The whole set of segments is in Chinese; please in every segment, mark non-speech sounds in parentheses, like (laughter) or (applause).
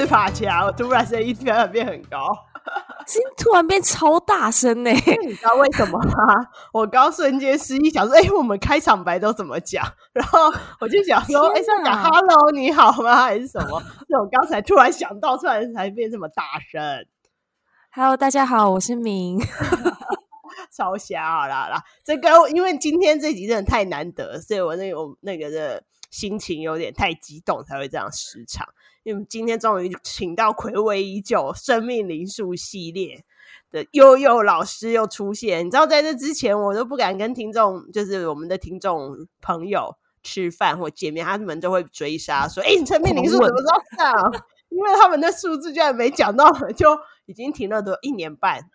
是发夹，我突然声音突然变很高，(laughs) 声音突然变超大声呢？你知道为什么吗？我刚瞬间失忆，想说，哎、欸，我们开场白都怎么讲？然后我就想说，哎，是讲 “hello，你好吗”还是什么？是我刚才突然想到，突然才变这么大声。Hello，大家好，我是明。(laughs) 超瞎好啦啦，这个因为今天这集真的太难得，所以我那个那个的心情有点太激动，才会这样失常。因为今天终于请到睽违已久生命灵数系列的悠悠老师又出现。你知道，在这之前我都不敢跟听众，就是我们的听众朋友吃饭或见面，他们都会追杀说：“哎，生命灵数怎么着上？”因为他们的数字居然没讲到，就已经停了都一年半。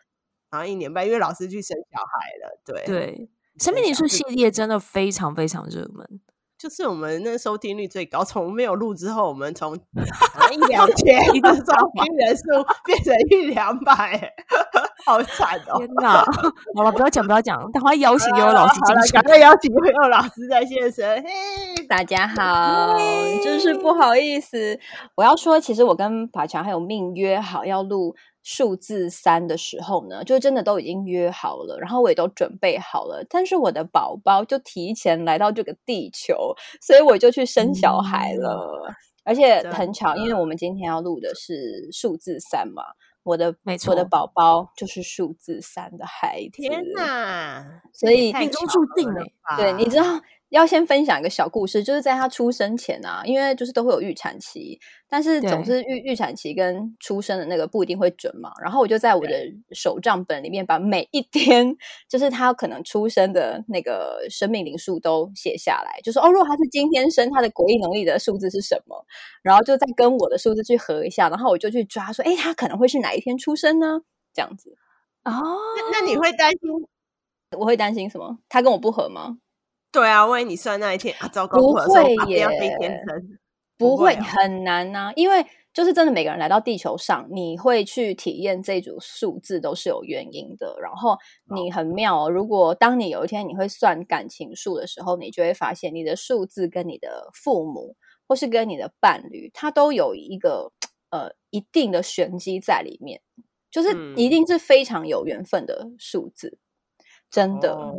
然后一年半，因为老师去生小孩了，对对，生命灵数系列真的非常非常热门，就是我们那收听率最高。(laughs) 从没有录之后，我们从 (laughs) 一两千一个收听人数变成一两百，好惨哦！天哪！好了，不要讲，不要讲，赶快邀请悠悠老师 (laughs) 进去，赶快邀请悠悠老师在现身。嘿，大家好，真是不好意思，我要说，其实我跟法强还有命约好要录。数字三的时候呢，就真的都已经约好了，然后我也都准备好了，但是我的宝宝就提前来到这个地球，所以我就去生小孩了，嗯、而且很巧，因为我们今天要录的是数字三嘛，我的没错，我的宝宝就是数字三的孩子，天哪，所以命中注定了，对，你知道。要先分享一个小故事，就是在他出生前啊，因为就是都会有预产期，但是总是预预产期跟出生的那个不一定会准嘛。然后我就在我的手账本里面把每一天，就是他可能出生的那个生命灵数都写下来，就说哦，如果他是今天生，他的国历农历的数字是什么？然后就再跟我的数字去合一下，然后我就去抓说，哎，他可能会是哪一天出生呢？这样子哦，那那你会担心？我会担心什么？他跟我不合吗？对啊，万一你算那一天啊，糟糕，不会耶，(laughs) 不会很难呐、啊，因为就是真的每个人来到地球上，你会去体验这组数字都是有原因的。然后你。很妙、哦，如果当你有一天你会算感情数的时候，你就会发现你的数字跟你的父母或是跟你的伴侣，它都有一个呃一定的玄机在里面，就是一定是非常有缘分的数字，真的。哦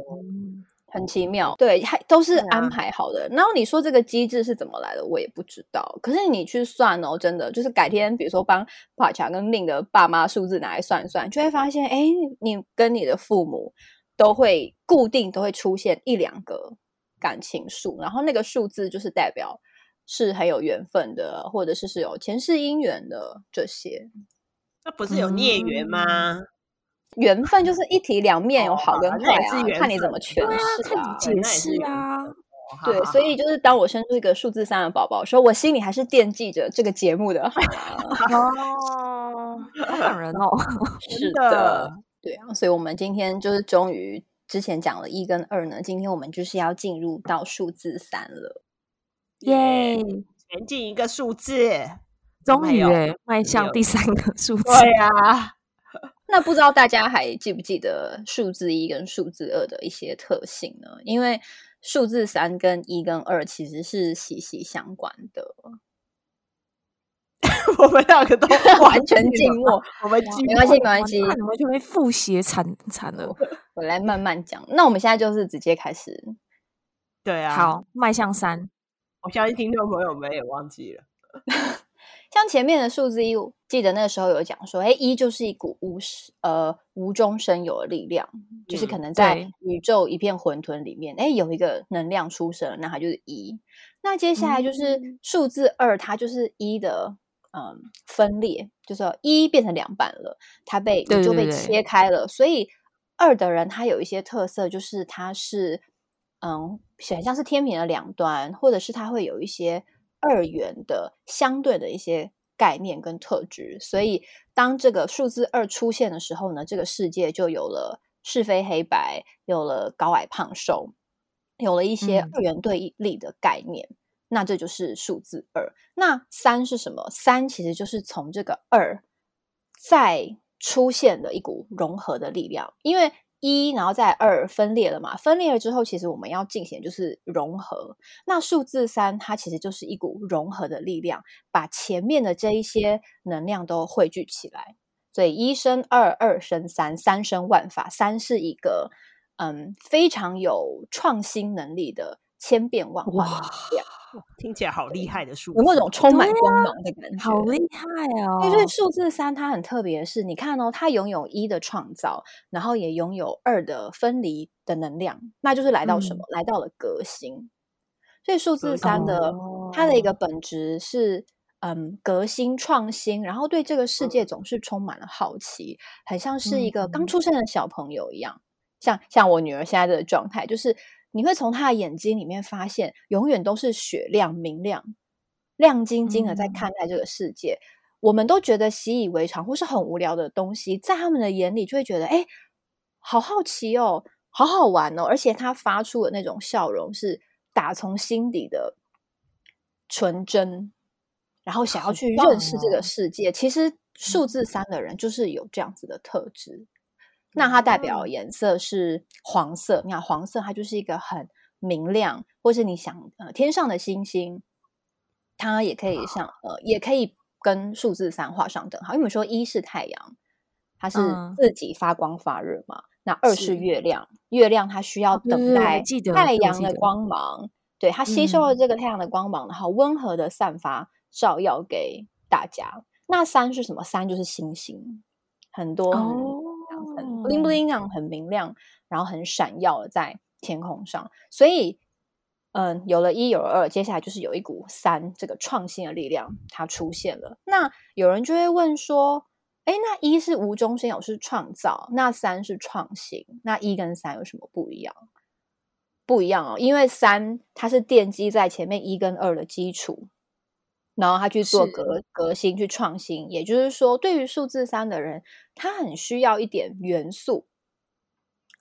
很奇妙，对，还都是安排好的。啊、然后你说这个机制是怎么来的，我也不知道。可是你去算哦，真的就是改天，比如说帮帕强跟令的爸妈数字拿来算一算，就会发现，哎，你跟你的父母都会固定都会出现一两个感情数，然后那个数字就是代表是很有缘分的，或者是是有前世姻缘的这些。那不是有孽缘吗？嗯缘分就是一体两面，有好跟坏啊，看你怎么诠释啊，看你解释啊。对，所以就是当我生出一个数字三的宝宝，说我心里还是惦记着这个节目的。(laughs) 哦，好感人哦。(laughs) 是的，对啊，所以我们今天就是终于之前讲了一跟二呢，今天我们就是要进入到数字三了。耶，前进一个数字，终于迈向第三个数字。对啊。那不知道大家还记不记得数字一跟数字二的一些特性呢？因为数字三跟一跟二其实是息息相关的。(laughs) 我们两个都 (laughs) 完全静默，(laughs) 我们没关系，没关系，你们就会复习惨惨了。我来慢慢讲。那我们现在就是直接开始。对啊，好，迈向三。我相信听众朋友们也忘记了。像前面的数字一，记得那个时候有讲说，哎，一就是一股无呃无中生有的力量，嗯、就是可能在宇宙一片混沌里面，哎，有一个能量出生，那它就是一。那接下来就是数字二，它就是一的嗯分裂，就是一变成两半了，它被宇宙被切开了，所以二的人他有一些特色，就是他是嗯，很像是天平的两端，或者是他会有一些。二元的相对的一些概念跟特质，所以当这个数字二出现的时候呢，这个世界就有了是非黑白，有了高矮胖瘦，有了一些二元对立的概念。嗯、那这就是数字二。那三是什么？三其实就是从这个二再出现的一股融合的力量，因为一，然后再二分裂了嘛？分裂了之后，其实我们要进行就是融合。那数字三，它其实就是一股融合的力量，把前面的这一些能量都汇聚起来。所以一生二，二生三，三生万法。三是一个嗯非常有创新能力的千变万化的力量。听起来好厉害的数字，有那种充满光芒的感觉，啊、好厉害哦！因为数字三它很特别的是，你看哦，它拥有一的创造，然后也拥有二的分离的能量，那就是来到什么？嗯、来到了革新。所以数字三的、哦、它的一个本质是嗯革新创新，然后对这个世界总是充满了好奇，很像是一个刚出生的小朋友一样。嗯、像像我女儿现在的状态就是。你会从他的眼睛里面发现，永远都是雪亮明亮、亮晶晶的在看待这个世界。嗯、我们都觉得习以为常或是很无聊的东西，在他们的眼里就会觉得，哎，好好奇哦，好好玩哦。而且他发出的那种笑容是打从心底的纯真，然后想要去认识这个世界。哦、其实数字三的人就是有这样子的特质。那它代表颜色是黄色，你看黄色，它就是一个很明亮，或是你想呃天上的星星，它也可以像呃也可以跟数字三画上等号。因为我们说一是太阳，它是自己发光发热嘛。嗯、那二是月亮，月亮它需要等待太阳的光芒，对，它吸收了这个太阳的光芒，嗯、然后温和的散发照耀给大家。那三是什么？三就是星星，很多。哦很 bling bling 那样很明亮，然后很闪耀的在天空上。所以，嗯，有了一，有了二，接下来就是有一股三这个创新的力量，它出现了。那有人就会问说：“哎，那一是无中生有，是创造；那三是创新。那一跟三有什么不一样？不一样哦，因为三它是奠基在前面一跟二的基础。”然后他去做革革新，去创新，也就是说，对于数字三的人，他很需要一点元素，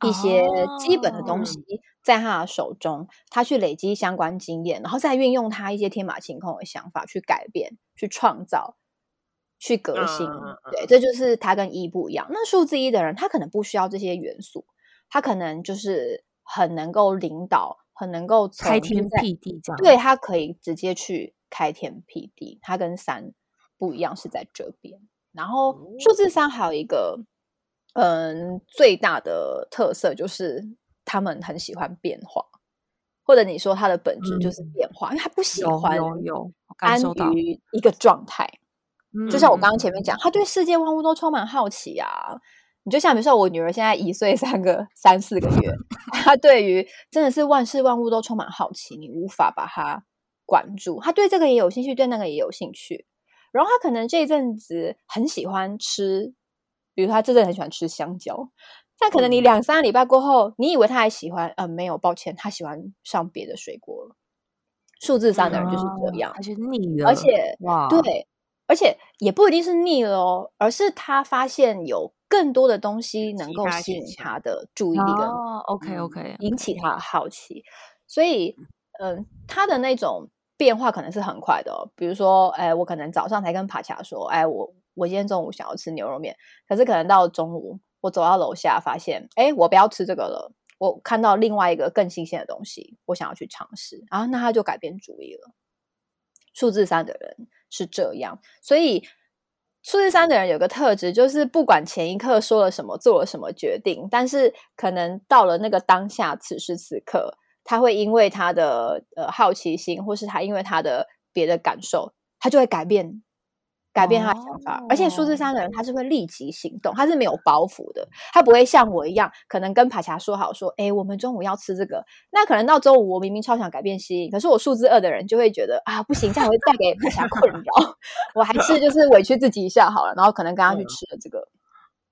一些基本的东西在他的手中，他去累积相关经验，然后再运用他一些天马行空的想法去改变、去创造、去革新。对，这就是他跟一不一样。那数字一的人，他可能不需要这些元素，他可能就是很能够领导，很能够开天辟地这样。对，他可以直接去。开天辟地，它跟三不一样，是在这边。然后数字三还有一个，嗯，最大的特色就是他们很喜欢变化，或者你说它的本质就是变化，嗯、因为他不喜欢安于一个状态。就像我刚刚前面讲，他对世界万物都充满好奇啊。你就像比如说我女儿现在一岁三个三四个月，(laughs) 她对于真的是万事万物都充满好奇，你无法把她。关注，他对这个也有兴趣，对那个也有兴趣。然后他可能这一阵子很喜欢吃，比如他这阵很喜欢吃香蕉。但可能你两三个礼拜过后，你以为他还喜欢，呃，没有，抱歉，他喜欢上别的水果了。数字上的人就是这样，而且腻了，而且哇，对，而且也不一定是腻了哦，而是他发现有更多的东西能够吸引他的注意力跟哦，OK OK，引起他的好奇，所以嗯，他的那种。变化可能是很快的哦，比如说，哎，我可能早上才跟帕恰说，哎，我我今天中午想要吃牛肉面，可是可能到中午，我走到楼下发现，哎，我不要吃这个了，我看到另外一个更新鲜的东西，我想要去尝试，然后那他就改变主意了。数字三的人是这样，所以数字三的人有个特质，就是不管前一刻说了什么，做了什么决定，但是可能到了那个当下，此时此刻。他会因为他的呃好奇心，或是他因为他的别的感受，他就会改变改变他的想法。哦、而且数字三的人他是会立即行动，他是没有包袱的，他不会像我一样，可能跟帕霞说好说，哎，我们中午要吃这个。那可能到周五我明明超想改变心意，可是我数字二的人就会觉得啊，不行，这样会带给帕霞困扰，我还是就是委屈自己一下好了，然后可能跟他去吃了这个。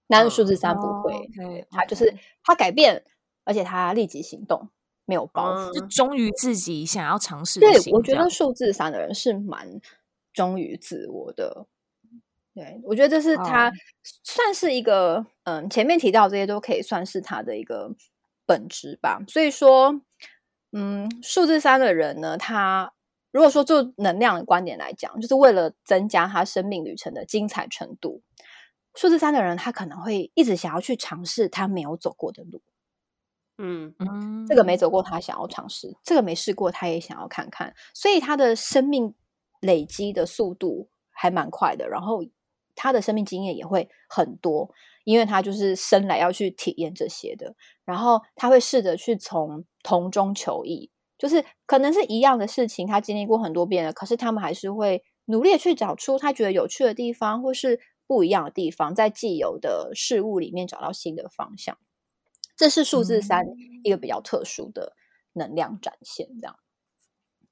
但是数字三不会，哦 okay, 他就是他改变，而且他立即行动。没有包袱，就忠于自己想要尝试。对，我觉得数字三的人是蛮忠于自我的。对，我觉得这是他算是一个，哦、嗯，前面提到这些都可以算是他的一个本质吧。所以说，嗯，数字三的人呢，他如果说就能量的观点来讲，就是为了增加他生命旅程的精彩程度，数字三的人，他可能会一直想要去尝试他没有走过的路。嗯嗯，这个没走过，他想要尝试；这个没试过，他也想要看看。所以他的生命累积的速度还蛮快的，然后他的生命经验也会很多，因为他就是生来要去体验这些的。然后他会试着去从同中求异，就是可能是一样的事情，他经历过很多遍了，可是他们还是会努力去找出他觉得有趣的地方，或是不一样的地方，在既有的事物里面找到新的方向。这是数字三一个比较特殊的能量展现，这样。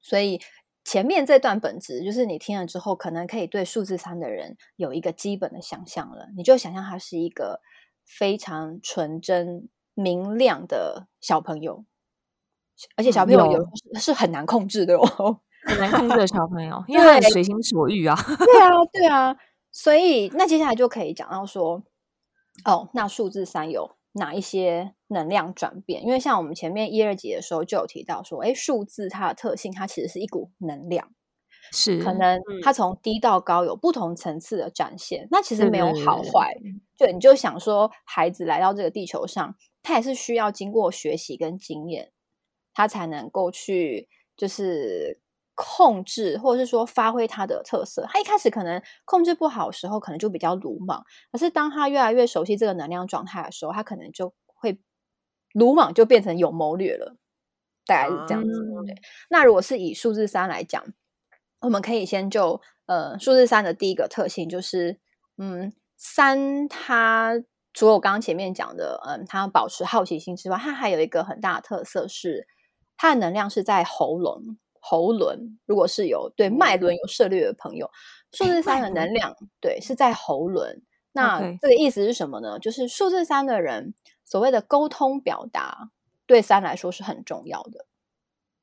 所以前面这段本质就是你听了之后，可能可以对数字三的人有一个基本的想象了。你就想象他是一个非常纯真明亮的小朋友，而且小朋友有是很难控制的哦，(laughs) 很难控制的小朋友，因为随心所欲啊。(laughs) 对啊，对啊。所以那接下来就可以讲到说，哦，那数字三有。哪一些能量转变？因为像我们前面一二集的时候就有提到说，哎，数字它的特性，它其实是一股能量，是可能它从低到高有不同层次的展现。那其实没有好坏，对，对，你就想说，孩子来到这个地球上，他也是需要经过学习跟经验，他才能够去就是。控制，或者是说发挥他的特色。他一开始可能控制不好的时候，可能就比较鲁莽。可是当他越来越熟悉这个能量状态的时候，他可能就会鲁莽就变成有谋略了。大概是这样子。嗯、对。那如果是以数字三来讲，我们可以先就呃数字三的第一个特性就是，嗯，三它除了我刚刚前面讲的，嗯，它保持好奇心之外，它还有一个很大的特色是，它的能量是在喉咙。喉轮，如果是有对脉轮有涉猎的朋友，数字三的能量对是在喉轮。那这个意思是什么呢？就是数字三的人所谓的沟通表达，对三来说是很重要的。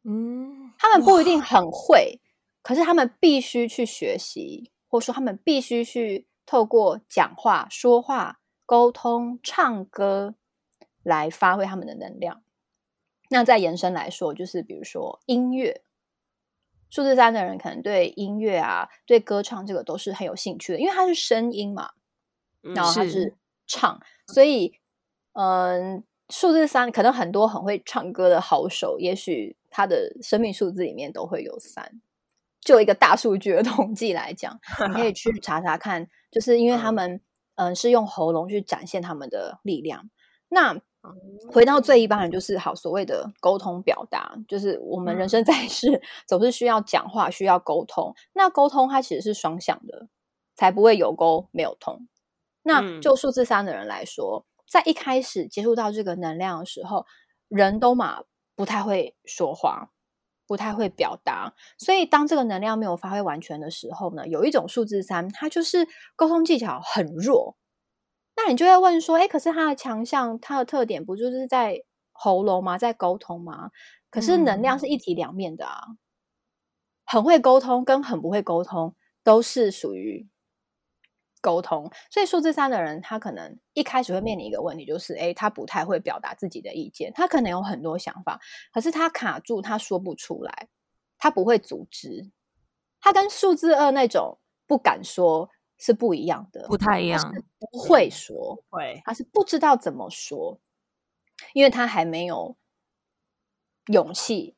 嗯，他们不一定很会，可是他们必须去学习，或者说他们必须去透过讲话、说话、沟通、唱歌来发挥他们的能量。那再延伸来说，就是比如说音乐。数字三的人可能对音乐啊、对歌唱这个都是很有兴趣的，因为它是声音嘛，然后它是唱，是所以，嗯，数字三可能很多很会唱歌的好手，也许他的生命数字里面都会有三。就一个大数据的统计来讲，(laughs) 你可以去查查看，就是因为他们嗯是用喉咙去展现他们的力量，那。回到最一般人，就是好所谓的沟通表达，就是我们人生 (laughs) 在世总是需要讲话，需要沟通。那沟通它其实是双向的，才不会有沟没有通。那就数字三的人来说，在一开始接触到这个能量的时候，人都嘛不太会说话，不太会表达，所以当这个能量没有发挥完全的时候呢，有一种数字三，它就是沟通技巧很弱。那你就会问说，哎，可是他的强项，他的特点不就是在喉咙吗？在沟通吗？可是能量是一体两面的啊，嗯、很会沟通跟很不会沟通都是属于沟通。所以数字三的人，他可能一开始会面临一个问题，就是，哎，他不太会表达自己的意见，他可能有很多想法，可是他卡住，他说不出来，他不会组织，他跟数字二那种不敢说。是不一样的，不太一样，不会说，会，他是不知道怎么说，因为他还没有勇气，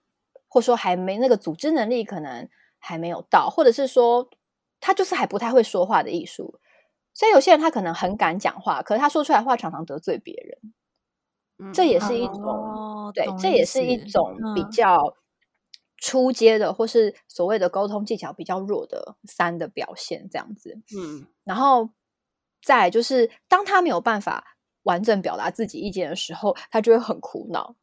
或者说还没那个组织能力，可能还没有到，或者是说他就是还不太会说话的艺术。所以有些人他可能很敢讲话，可是他说出来话常常得罪别人，嗯、这也是一种，哦、对，这也是一种比较。初阶的或是所谓的沟通技巧比较弱的三的表现，这样子，嗯，然后再来就是当他没有办法完整表达自己意见的时候，他就会很苦恼，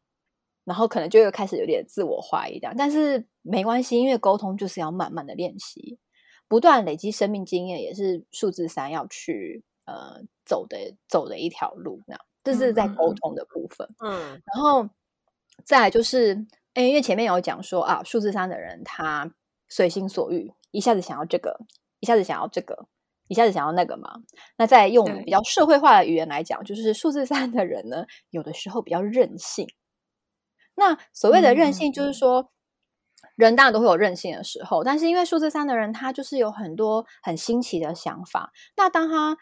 然后可能就会开始有点自我怀疑这样。但是没关系，因为沟通就是要慢慢的练习，不断累积生命经验，也是数字三要去呃走的走的一条路。那这是在沟通的部分，嗯，嗯，然后再来就是。因为前面有讲说啊，数字三的人他随心所欲，一下子想要这个，一下子想要这个，一下子想要那个嘛。那再用比较社会化的语言来讲，就是数字三的人呢，有的时候比较任性。那所谓的任性，就是说、嗯、人当然都会有任性的时候，但是因为数字三的人他就是有很多很新奇的想法。那当他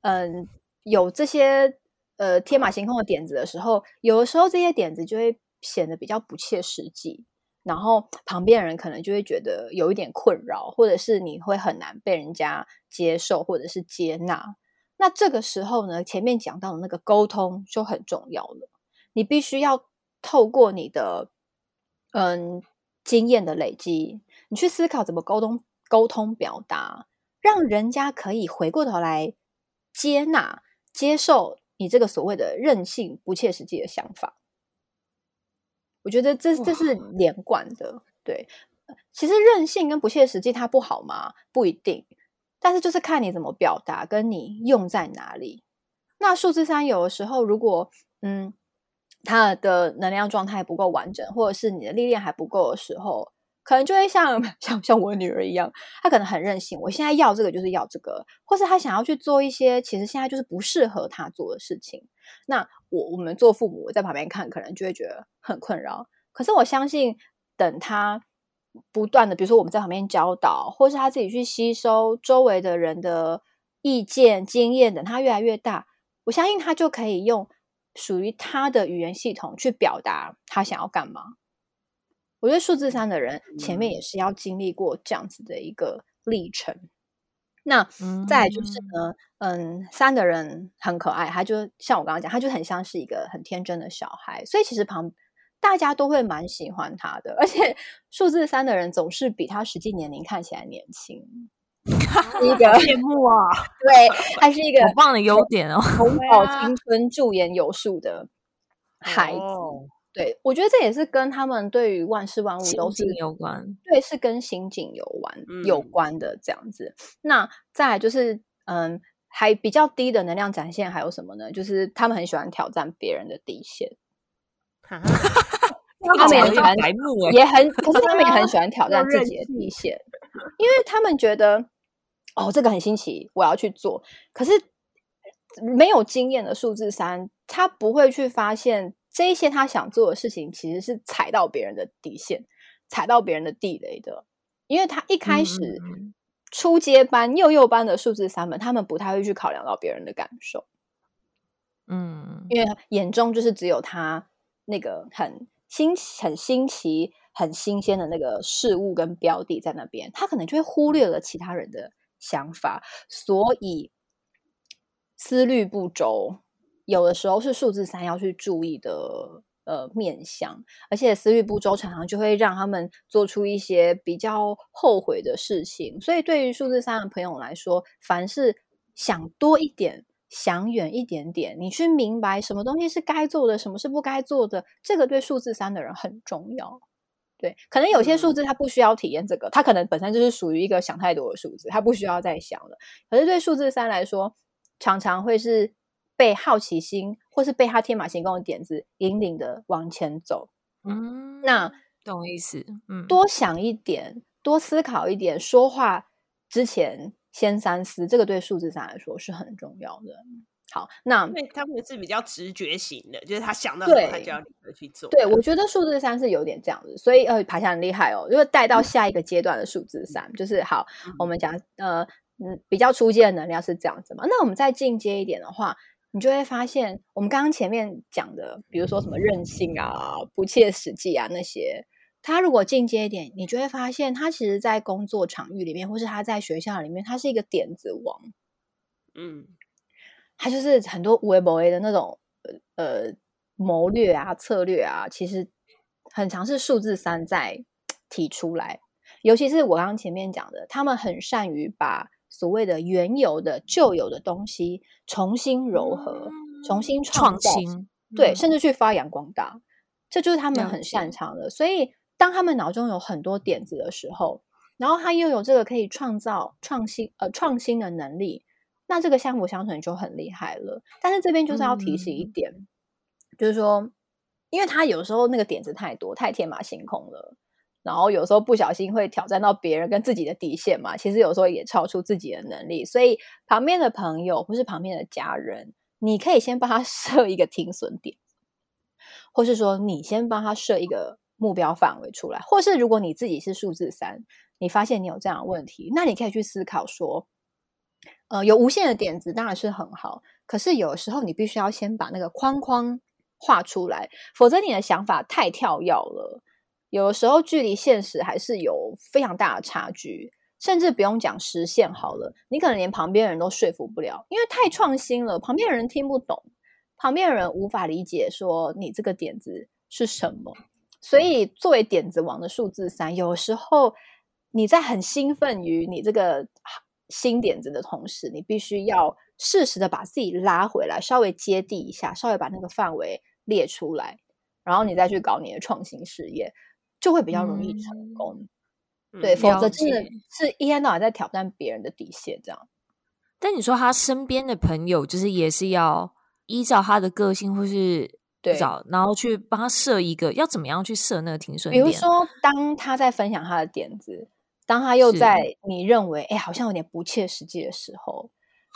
嗯，有这些呃天马行空的点子的时候，有的时候这些点子就会显得比较不切实际，然后旁边人可能就会觉得有一点困扰，或者是你会很难被人家接受或者是接纳。那这个时候呢，前面讲到的那个沟通就很重要了。你必须要透过你的嗯经验的累积，你去思考怎么沟通、沟通表达，让人家可以回过头来接纳、接受你这个所谓的任性、不切实际的想法。我觉得这这是连贯的。对，其实任性跟不切实际它不好吗？不一定。但是就是看你怎么表达，跟你用在哪里。那数字三有的时候，如果嗯，他的能量状态不够完整，或者是你的历练还不够的时候，可能就会像 (laughs) 像像我女儿一样，她可能很任性。我现在要这个就是要这个，或是她想要去做一些其实现在就是不适合她做的事情。那我我们做父母在旁边看，可能就会觉得很困扰。可是我相信，等他。不断的，比如说我们在旁边教导，或是他自己去吸收周围的人的意见、经验，等他越来越大，我相信他就可以用属于他的语言系统去表达他想要干嘛。我觉得数字三的人前面也是要经历过这样子的一个历程。那再就是呢，嗯，三的人很可爱，他就像我刚刚讲，他就很像是一个很天真的小孩，所以其实旁。大家都会蛮喜欢他的，而且数字三的人总是比他实际年龄看起来年轻，一个羡慕啊！对，他是一个很棒的优点哦，永葆青春、驻颜有术的孩子。哦、对，我觉得这也是跟他们对于万事万物都是有关，对，是跟心境有关、嗯、有关的这样子。那再来就是，嗯，还比较低的能量展现还有什么呢？就是他们很喜欢挑战别人的底线。他们也很也很，可是他们也很喜欢 (laughs) 挑战自己的底线，因为他们觉得，哦，这个很新奇，我要去做。可是没有经验的数字三，他不会去发现这一些他想做的事情，其实是踩到别人的底线，踩到别人的地雷的。因为他一开始初阶班、幼幼班的数字三们，他们不太会去考量到别人的感受，嗯，因为眼中就是只有他。那个很新、很新奇、很新鲜的那个事物跟标的在那边，他可能就会忽略了其他人的想法，所以思虑不周。有的时候是数字三要去注意的呃面相，而且思虑不周常常就会让他们做出一些比较后悔的事情。所以对于数字三的朋友来说，凡是想多一点。想远一点点，你去明白什么东西是该做的，什么是不该做的，这个对数字三的人很重要。对，可能有些数字他不需要体验这个，他可能本身就是属于一个想太多的数字，他不需要再想了。可是对数字三来说，常常会是被好奇心或是被他天马行空的点子引领的往前走。嗯，那懂意思。嗯，多想一点，多思考一点，说话之前。先三思，这个对数字三来说是很重要的。好，那因为他们是比较直觉型的，就是他想到什么，他就要立刻去做。对，我觉得数字三是有点这样子，所以呃，爬墙很厉害哦。如果带到下一个阶段的数字三，嗯、就是好，我们讲呃嗯比较初阶的能量是这样子嘛。那我们再进阶一点的话，你就会发现，我们刚刚前面讲的，比如说什么任性啊、不切实际啊那些。他如果进阶一点，你就会发现，他其实，在工作场域里面，或是他在学校里面，他是一个点子王。嗯，他就是很多有的没的的那种呃谋略啊、策略啊，其实很常是数字三在提出来。尤其是我刚刚前面讲的，他们很善于把所谓的原有的、旧有的东西重新糅合、嗯、重新创新，对，嗯、甚至去发扬光大，这就是他们很擅长的。所以。当他们脑中有很多点子的时候，然后他又有这个可以创造创新呃创新的能力，那这个相辅相成就很厉害了。但是这边就是要提醒一点，嗯、就是说，因为他有时候那个点子太多，太天马行空了，然后有时候不小心会挑战到别人跟自己的底线嘛。其实有时候也超出自己的能力，所以旁边的朋友或是旁边的家人，你可以先帮他 (laughs) 设一个停损点，或是说你先帮他设一个。目标范围出来，或是如果你自己是数字三，你发现你有这样的问题，那你可以去思考说，呃，有无限的点子当然是很好，可是有时候你必须要先把那个框框画出来，否则你的想法太跳跃了，有的时候距离现实还是有非常大的差距，甚至不用讲实现好了，你可能连旁边人都说服不了，因为太创新了，旁边人听不懂，旁边人无法理解说你这个点子是什么，所以作为点子王的数字三，有时候你在很兴奋于你这个。新点子的同时，你必须要适时的把自己拉回来，稍微接地一下，稍微把那个范围列出来，然后你再去搞你的创新事业，就会比较容易成功。嗯、对，否则真的是一天到晚在挑战别人的底线这样。但你说他身边的朋友，就是也是要依照他的个性，或是对，然后去帮他设一个要怎么样去设那个停损点。比如说，当他在分享他的点子。当他又在你认为哎，好像有点不切实际的时候，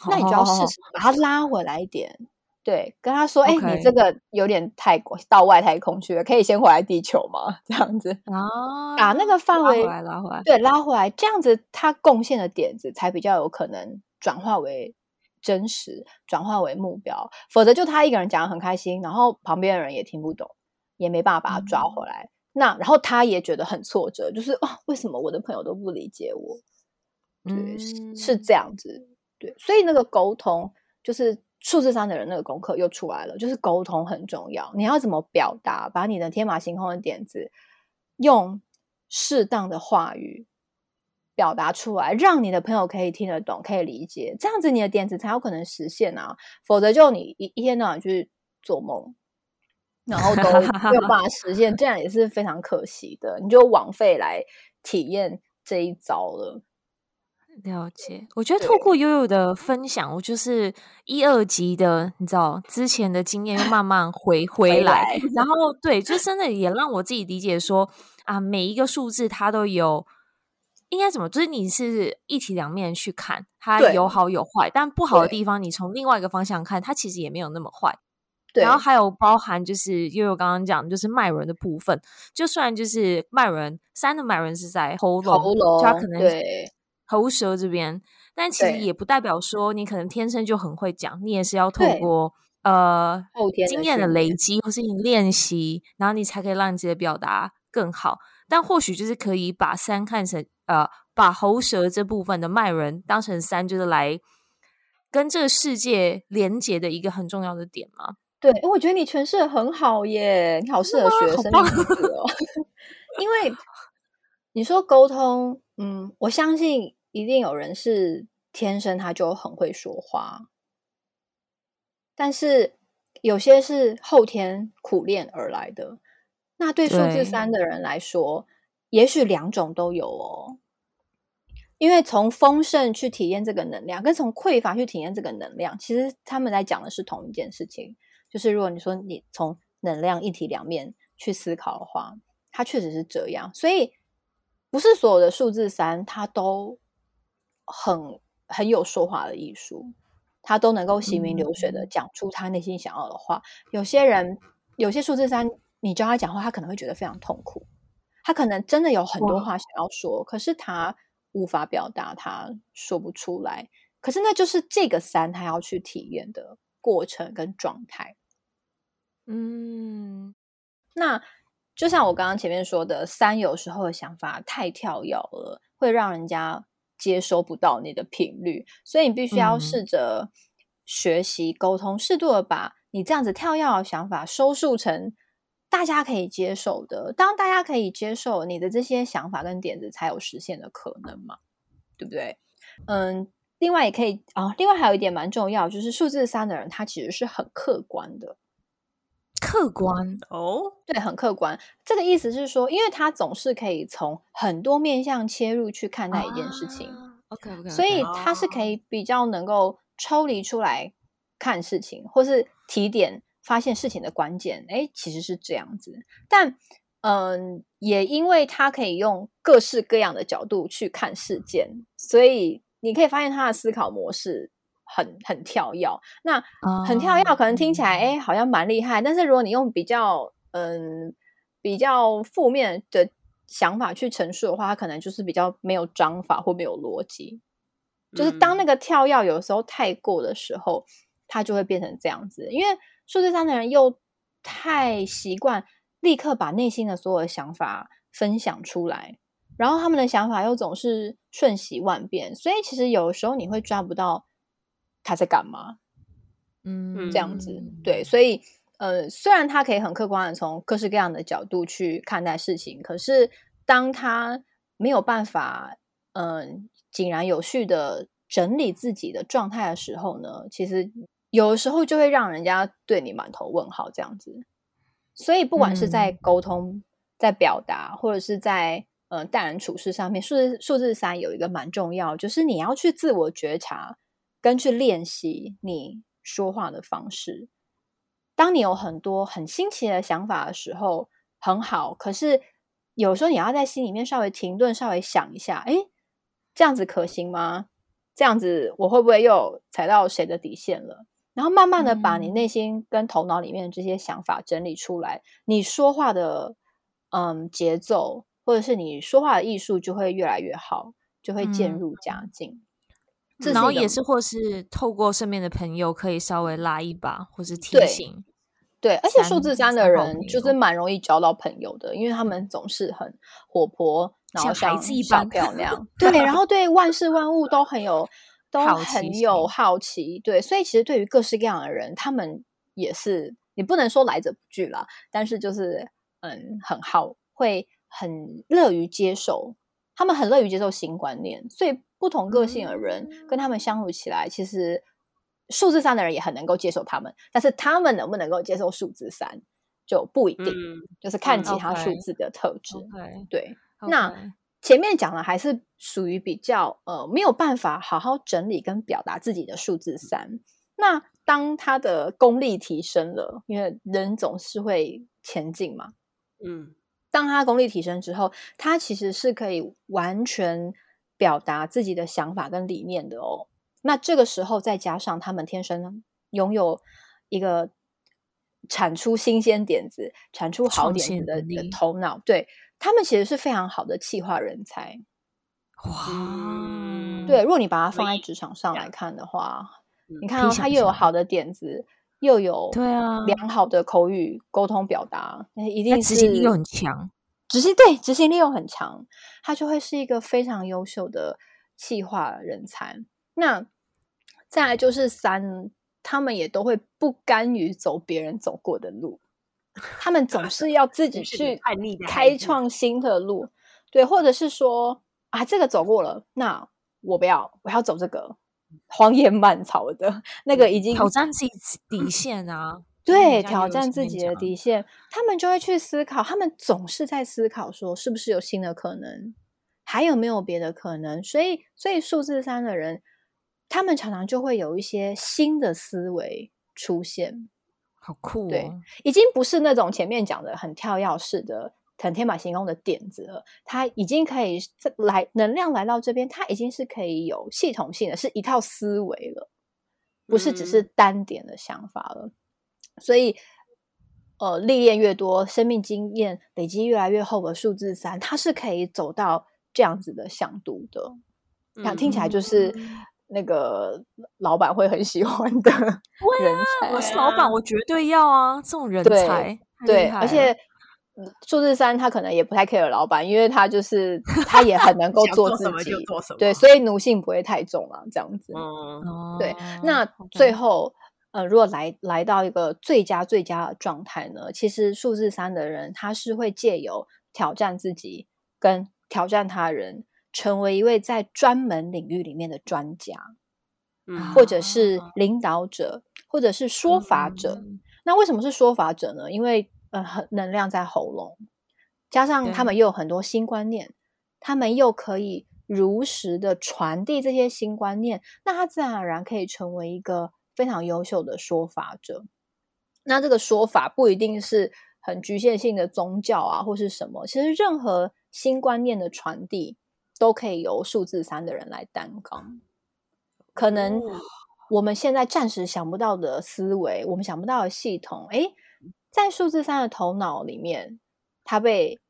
那你就要试试把他拉回来一点，对，跟他说，哎.你这个有点太过到外太空去了，可以先回来地球吗？这样子啊，把那个范围拉回来，拉回来，对，拉回来，这样子他贡献的点子才比较有可能转化为真实，转化为目标，否则就他一个人讲得很开心，然后旁边的人也听不懂，也没办法把他抓回来。嗯那然后他也觉得很挫折，就是哇，为什么我的朋友都不理解我？对，嗯，是是这样子，对，所以那个沟通就是数字三的人那个功课又出来了，就是沟通很重要。你要怎么表达，把你的天马行空的点子用适当的话语表达出来，让你的朋友可以听得懂，可以理解，这样子你的点子才有可能实现啊。否则就你一一天到晚去做梦。然后都 (laughs) 没有办法实现，这样也是非常可惜的。你就枉费来体验这一招了。了解，我觉得透过悠悠的分享，我就是一二级的，你知道之前的经验又慢慢回 (laughs) 回来，然后对，就真的也让我自己理解说啊，每一个数字它都有应该怎么，就是你是一体两面去看，它有好有坏，但不好的地方你从另外一个方向看，它其实也没有那么坏。对，然后还有包含就是，因为我刚刚讲就是脉轮的部分，就算就是脉轮三的脉轮是在喉咙，喉咙，它可能对喉舌这边，但其实也不代表说你可能天生就很会讲，你也是要透过呃后天经验的累积或是你练习，然后你才可以让你自己的表达更好。但或许就是可以把三看成呃，把喉舌这部分的脉轮当成三，就是来跟这个世界连接的一个很重要的点嘛。对，我觉得你诠释的很好耶，你好适合学生命理哦。(laughs) 因为你说沟通，嗯，我相信一定有人是天生他就很会说话，但是有些是后天苦练而来的。那对数字三的人来说，也许两种都有哦。因为从丰盛去体验这个能量，跟从匮乏去体验这个能量，其实他们在讲的是同一件事情。就是如果你说你从能量一体两面去思考的话，它确实是这样。所以不是所有的数字三，它都很很有说话的艺术，他都能够行云流水的讲出他内心想要的话。有些人，有些数字三，你教他讲话，他可能会觉得非常痛苦。他可能真的有很多话想要说，可是他无法表达，他说不出来。可是那就是这个三他要去体验的过程跟状态。嗯，那就像我刚刚前面说的，三有时候的想法太跳跃了，会让人家接收不到你的频率，所以你必须要试着学习沟通，适度的把你这样子跳跃的想法收束成大家可以接受的。当大家可以接受你的这些想法跟点子，才有实现的可能嘛，对不对？嗯，另外也可以啊，另外还有一点蛮重要，就是数字三的人，他其实是很客观的。客观哦，对，很客观。这个意思是说，因为他总是可以从很多面向切入去看待一件事情。啊、OK OK，所以他是可以比较能够抽离出来看事情，或是提点发现事情的关键。哎，其实是这样子。但嗯，也因为他可以用各式各样的角度去看事件，所以你可以发现他的思考模式。很很跳跃，那很跳跃，可能听起来哎、欸，好像蛮厉害。但是如果你用比较嗯比较负面的想法去陈述的话，它可能就是比较没有章法或没有逻辑。就是当那个跳跃有时候太过的时候，他就会变成这样子。因为数字三的人又太习惯立刻把内心的所有的想法分享出来，然后他们的想法又总是瞬息万变，所以其实有时候你会抓不到他在干嘛。嗯，这样子对，所以呃，虽然他可以很客观的从各式各样的角度去看待事情，可是当他没有办法嗯、呃、井然有序的整理自己的状态的时候呢，其实有的时候就会让人家对你满头问号这样子。所以不管是在沟通、嗯、在表达，或者是在呃待人处事上面，数字数字三有一个蛮重要，就是你要去自我觉察跟去练习你。说话的方式，当你有很多很新奇的想法的时候，很好。可是有时候你要在心里面稍微停顿，稍微想一下，诶，这样子可行吗？这样子我会不会又踩到谁的底线了？然后慢慢的把你内心跟头脑里面的这些想法整理出来，嗯、你说话的嗯节奏，或者是你说话的艺术就会越来越好，就会渐入佳境。嗯然后也是，或是透过身边的朋友，可以稍微拉一把，或是提醒。对，对，而且数字三的人就是蛮容易交到朋友的，因为他们总是很活泼，然后像孩子一般漂亮。(laughs) 对，然后对万事万物都很有，都很有好奇。对，所以其实对于各式各样的人，他们也是，你不能说来者不拒啦，但是就是嗯，很好，会很乐于接受，他们很乐于接受新观念，所以。不同个性的人跟他们相处起来，其实数字三的人也很能够接受他们，但是他们能不能够接受数字三就不一定，嗯、就是看其他数字的特质。嗯 okay、对，okay、那前面讲了还是属于比较呃没有办法好好整理跟表达自己的数字三。那当他的功力提升了，因为人总是会前进嘛，嗯，当他功力提升之后，他其实是可以完全。表达自己的想法跟理念的哦，那这个时候再加上他们天生拥有一个产出新鲜点子、产出好点子的的头脑，对，他们其实是非常好的企划人才。哇，嗯、对，如果你把它放在职场上来看的话，嗯、你看、哦、他又有好的点子，又有对啊良好的口语沟通表达，那一定是执行力又很强。执行对执行力又很强，他就会是一个非常优秀的企划人才。那再来就是三，他们也都会不甘于走别人走过的路，他们总是要自 (laughs) 己去开创新的路。对，或者是说啊，这个走过了，那我不要，我要走这个荒野蔓草的 (laughs) 那个，已经挑战自己底线啊。对，挑战自己的底线，他们就会去思考，他们总是在思考说，是不是有新的可能，还有没有别的可能？所以，所以数字三的人，他们常常就会有一些新的思维出现，好酷哦！对，已经不是那种前面讲的很跳跃式的、很天马行空的点子了，他已经可以来能量来到这边，他已经是可以有系统性的，是一套思维了，不是只是单点的想法了。嗯所以，呃，历练越多，生命经验累积越来越厚的数字三，它是可以走到这样子的向度的。听起来就是那个老板会很喜欢的人才。啊、我是老板，我绝对要啊！这种人才，对，对，而且数字三他可能也不太 care 老板，因为他就是他也很能够 (laughs) 做自己，对，所以奴性不会太重啊，这样子。嗯，对。那最后。呃，如果来来到一个最佳最佳的状态呢？其实数字三的人，他是会借由挑战自己跟挑战他人，成为一位在专门领域里面的专家，嗯，或者是领导者，或者是说法者。嗯，那为什么是说法者呢？因为呃，能量在喉咙，加上他们又有很多新观念，他们又可以如实的传递这些新观念，那他自然而然可以成为一个。非常优秀的说法者，那这个说法不一定是很局限性的宗教啊，或是什么。其实任何新观念的传递，都可以由数字三的人来担纲。可能我们现在暂时想不到的思维，我们想不到的系统，诶，在数字三的头脑里面，它被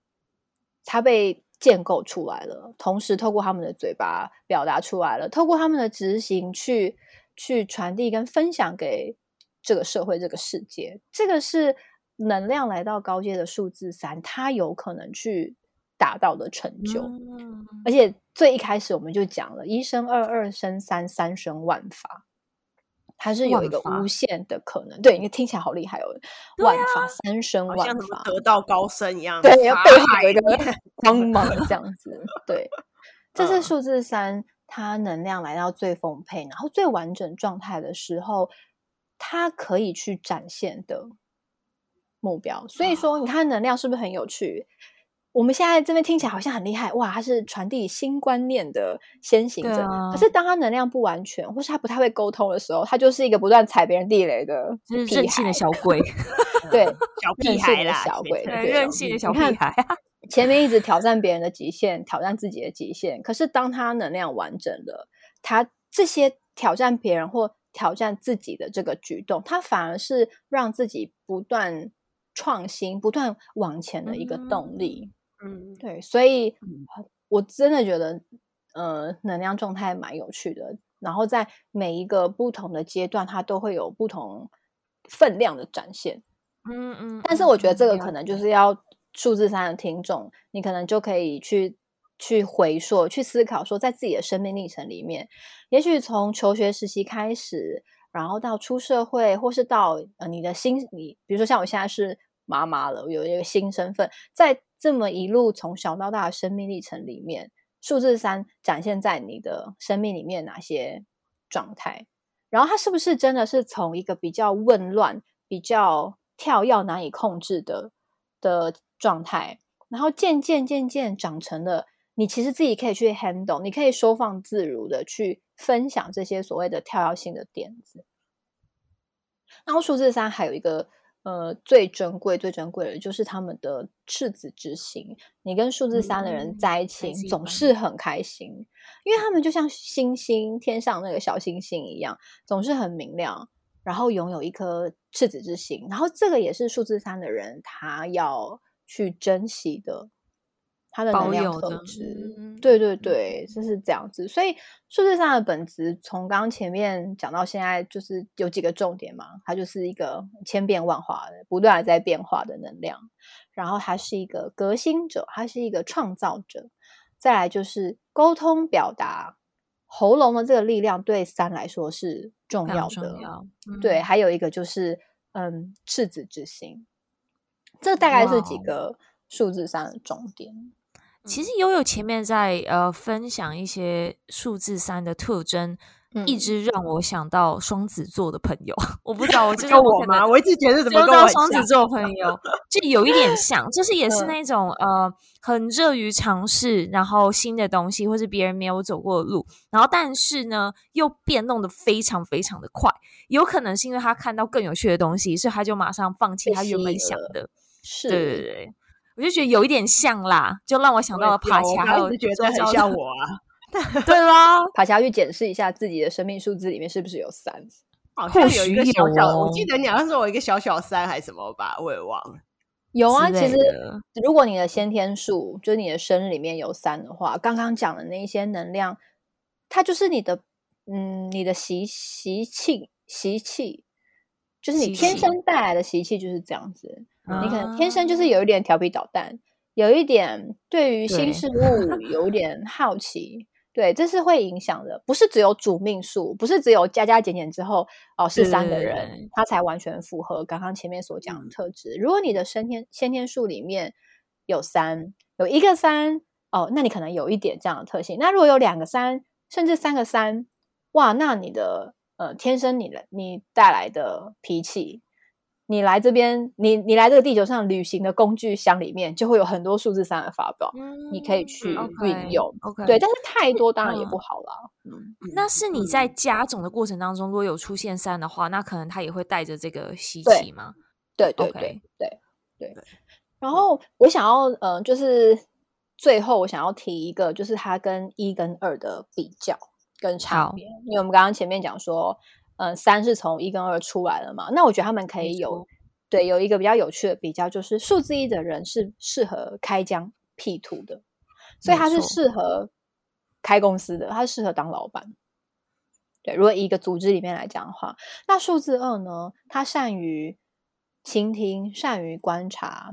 它被建构出来了，同时透过他们的嘴巴表达出来了，透过他们的执行去去传递跟分享给这个社会、这个世界。这个是能量来到高阶的数字三，它有可能去达到的成就。嗯、而且最一开始我们就讲了，一生二，二生三，三生万法。它是有一个无限的可能，对，因为听起来好厉害哦！万法、啊、三生万法，得道高僧一样，对，背后有一个 (laughs) 光芒这样子。(laughs) 对，这是数字三，它能量来到最丰沛，然后最完整状态的时候，它可以去展现的目标。所以说，你看能量是不是很有趣？我们现在这边听起来好像很厉害哇，他是传递新观念的先行者。啊、可是当他能量不完全，或是他不太会沟通的时候，他就是一个不断踩别人地雷的任性的小鬼。对，(laughs) 小屁孩啦，小鬼，对，任性的小屁孩。(laughs) 前面一直挑战别人的极限，挑战自己的极限。可是当他能量完整了，他这些挑战别人或挑战自己的这个举动，他反而是让自己不断创新、不断往前的一个动力。嗯嗯，对，所以我真的觉得，呃，能量状态蛮有趣的。然后在每一个不同的阶段，它都会有不同分量的展现。嗯嗯。但是我觉得这个可能就是要数字三的听众，你可能就可以去去回溯、去思考，说在自己的生命历程里面，也许从求学时期开始，然后到出社会，或是到呃你的心你，比如说像我现在是妈妈了，有一个新身份，在。这么一路从小到大的生命历程里面，数字三展现在你的生命里面哪些状态？然后它是不是真的是从一个比较混乱、比较跳跃、难以控制的的状态，然后渐渐渐渐长成了你其实自己可以去 handle，你可以收放自如的去分享这些所谓的跳跃性的点子。然后数字三还有一个。呃，最珍贵、最珍贵的，就是他们的赤子之心。你跟数字三的人在一起，嗯、总是很开心，因为他们就像星星，天上那个小星星一样，总是很明亮，然后拥有一颗赤子之心。然后这个也是数字三的人他要去珍惜的。它的能量特质，对对对，就是这样子。所以数字三的本质，从刚刚前面讲到现在，就是有几个重点嘛。它就是一个千变万化的、不断在变化的能量。然后它是一个革新者，它是一个创造者。再来就是沟通表达，喉咙的这个力量对三来说是重要的。重要嗯、对，还有一个就是嗯，赤子之心。这大概是几个数字三的重点。其实悠悠前面在呃分享一些数字三的特征，嗯、一直让我想到双子座的朋友。(laughs) 我不知道我 (laughs) 就是我吗？我一直觉得怎么跟双子座朋友就有一点 (laughs) 像，就是也是那种、嗯、呃很热于尝试，然后新的东西或是别人没有走过的路，然后但是呢又变动的非常非常的快。有可能是因为他看到更有趣的东西，所以他就马上放弃他原本想的。是，对对对。我就觉得有一点像啦，就让我想到了爬墙。我一直觉得很像我啊，(laughs) (laughs) 对啦，爬墙去检视一下自己的生命数字里面是不是有三，好像有一个小小，哦、我记得你好像说我一个小小三还是什么吧，我也忘了。有啊，其实如果你的先天数就是你的生日里面有三的话，刚刚讲的那一些能量，它就是你的嗯，你的习习气习气，就是你天生带来的习气就是这样子。你可能天生就是有一点调皮捣蛋，有一点对于新事物有一点好奇，对，这是会影响的。不是只有主命数，不是只有加加减减之后哦是三个人，他才完全符合刚刚前面所讲的特质。如果你的先天先天数里面有三，有一个三哦，那你可能有一点这样的特性。那如果有两个三，甚至三个三，哇，那你的呃天生你的你带来的脾气。你来这边，你你来这个地球上旅行的工具箱里面，就会有很多数字三的法宝，嗯、你可以去运用。Okay, 对，但是太多当然也不好啦。嗯，那是你在加总的过程当中，如果有出现三的话，那可能他也会带着这个习气吗？对对对对对对。然后我想要，呃，就是最后我想要提一个，就是它跟一跟二的比较跟差别，因为我们刚刚前面讲说。嗯，三是从一跟二出来了嘛？那我觉得他们可以有对有一个比较有趣的比较，就是数字一的人是适合开疆辟土的，所以他是适合开公司的，他是适合当老板。对，如果一个组织里面来讲的话，那数字二呢，他善于倾听，善于观察，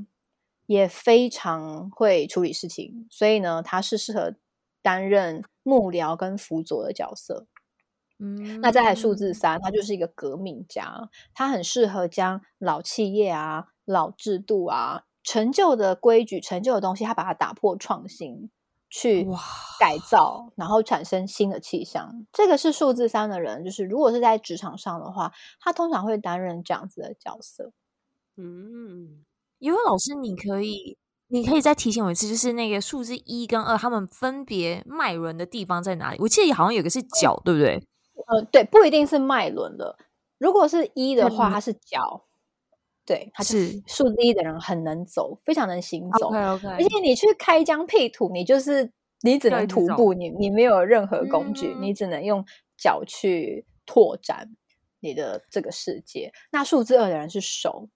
也非常会处理事情，所以呢，他是适合担任幕僚跟辅佐的角色。嗯，那再来数字三，他就是一个革命家，他很适合将老企业啊、老制度啊、陈旧的规矩、陈旧的东西，他把它打破创新。去改造，然后产生新的气象。这个是数字三的人，就是如果是在职场上的话，他通常会担任这样子的角色。嗯，因为老师，你可以，你可以再提醒我一次，就是那个数字一跟二，他们分别脉轮的地方在哪里？我记得好像有个是脚，嗯、对不对？呃，对，不一定是脉轮的。如果是一的话，嗯、它是脚。对，它是数字一的人，很能走，非常能行走。Okay, okay. 而且你去开疆辟土，你就是你只能徒步，你你没有任何工具，嗯、你只能用脚去拓展你的这个世界。那数字二的人是手，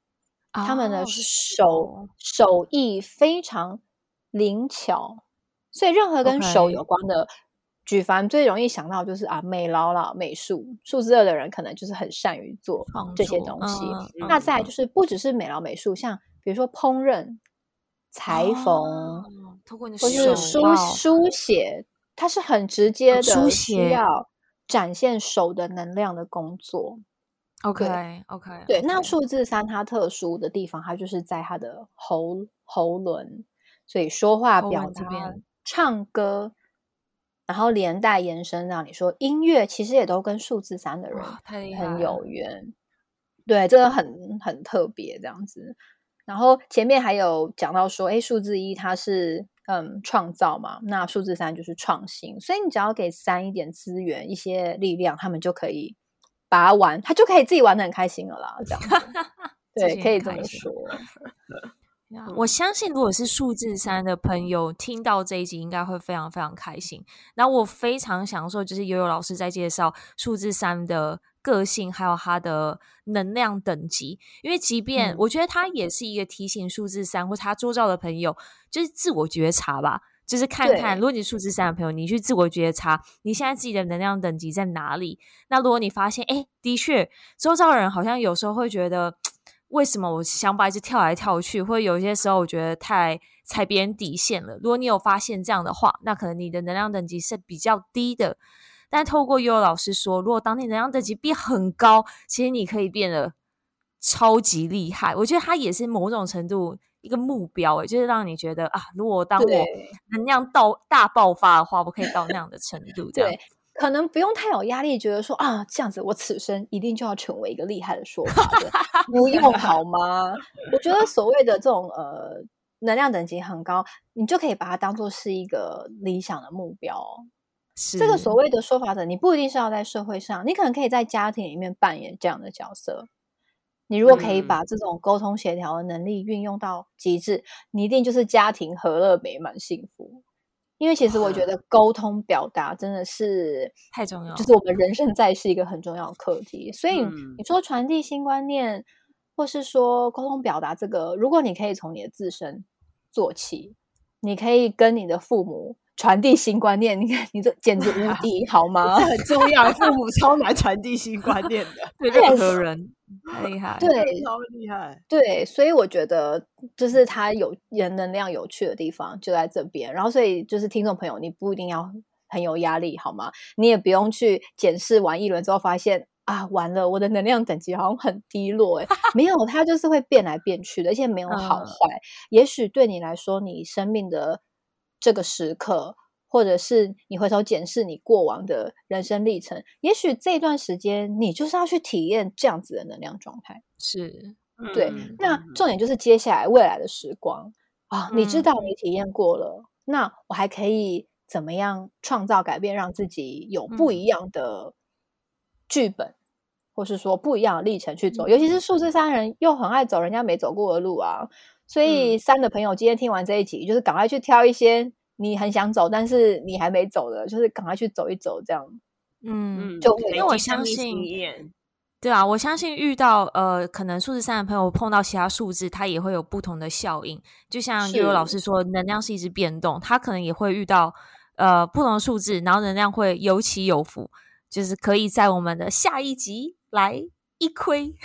哦、他们的手手艺非常灵巧，所以任何跟手有关的。举凡最容易想到就是啊，美劳啦、美术，数字二的人可能就是很善于做这些东西。那再就是不只是美劳美术，像比如说烹饪、裁缝，哦、或是书书写，它是很直接的需要展现手的能量的工作。OK OK，对。那数字三它特殊的地方，它就是在它的喉喉轮，所以说话表达、唱歌。然后连带延伸让你说音乐其实也都跟数字三的人很有缘，对，这个很很特别这样子。然后前面还有讲到说，哎，数字一它是嗯创造嘛，那数字三就是创新，所以你只要给三一点资源、一些力量，他们就可以把它玩，他就可以自己玩的很开心了啦，这样子。(laughs) 对，可以这么说。(laughs) 我相信，如果是数字三的朋友听到这一集，应该会非常非常开心。然后我非常享受，就是悠悠老师在介绍数字三的个性，还有他的能量等级。因为即便我觉得他也是一个提醒数字三或他周遭的朋友，就是自我觉察吧，就是看看，如果你数字三的朋友，你去自我觉察，你现在自己的能量等级在哪里？那如果你发现，哎，的确，周遭人好像有时候会觉得。为什么我想法一直跳来跳去？或者有些时候我觉得太踩别人底线了。如果你有发现这样的话，那可能你的能量等级是比较低的。但透过悠悠老师说，如果当你能量等级变很高，其实你可以变得超级厉害。我觉得它也是某种程度一个目标，诶，就是让你觉得啊，如果当我能量到大爆发的话，我可以到那样的程度，这样。可能不用太有压力，觉得说啊，这样子我此生一定就要成为一个厉害的说法的，(laughs) 不用好吗？我觉得所谓的这种呃能量等级很高，你就可以把它当做是一个理想的目标。是这个所谓的说法者，你不一定是要在社会上，你可能可以在家庭里面扮演这样的角色。你如果可以把这种沟通协调的能力运用到极致，嗯、你一定就是家庭和乐美满幸福。因为其实我觉得沟通表达真的是太重要，就是我们人生在世一个很重要的课题。所以你说传递新观念，或是说沟通表达这个，如果你可以从你的自身做起，你可以跟你的父母。传递新观念，你看你这简直无敌，(laughs) 好吗？很重要，父母超难传递新观念的，(laughs) 对任何人太厉害，对超厉害，对，所以我觉得就是他有人能量有趣的地方就在这边。然后，所以就是听众朋友，你不一定要很有压力，好吗？你也不用去检视完一轮之后发现啊，完了，我的能量等级好像很低落，哎，没有，它就是会变来变去的，而且没有好坏。嗯、也许对你来说，你生命的。这个时刻，或者是你回头检视你过往的人生历程，也许这段时间你就是要去体验这样子的能量状态。是，对。嗯、那重点就是接下来未来的时光啊，你知道你体验过了，嗯、那我还可以怎么样创造改变，让自己有不一样的剧本，嗯、或是说不一样的历程去走。嗯、尤其是数字三人又很爱走人家没走过的路啊。所以三的朋友，今天听完这一集，嗯、就是赶快去挑一些你很想走，但是你还没走的，就是赶快去走一走，这样，嗯，就因为我相信，对啊，我相信遇到呃，可能数字三的朋友碰到其他数字，他也会有不同的效应。就像悠悠老师说，能量是一直变动，他可能也会遇到呃不同的数字，然后能量会有起有伏，就是可以在我们的下一集来一窥，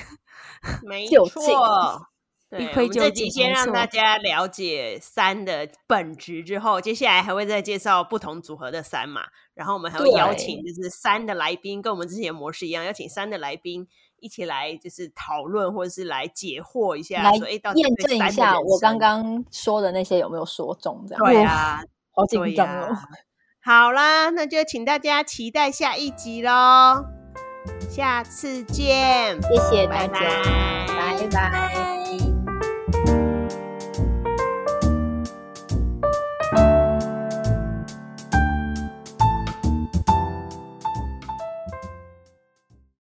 没错。对，这集先让大家了解三的本质之后，接下来还会再介绍不同组合的三嘛，然后我们还会邀请就是三的来宾，跟我们之前的模式一样，邀请三的来宾一起来就是讨论或者是来解惑一下，说哎，到底验证一下我刚刚说的那些有没有说中？这样对啊，(laughs) 好紧张哦。(laughs) 好啦，那就请大家期待下一集喽，下次见，谢谢大家，拜拜。拜拜。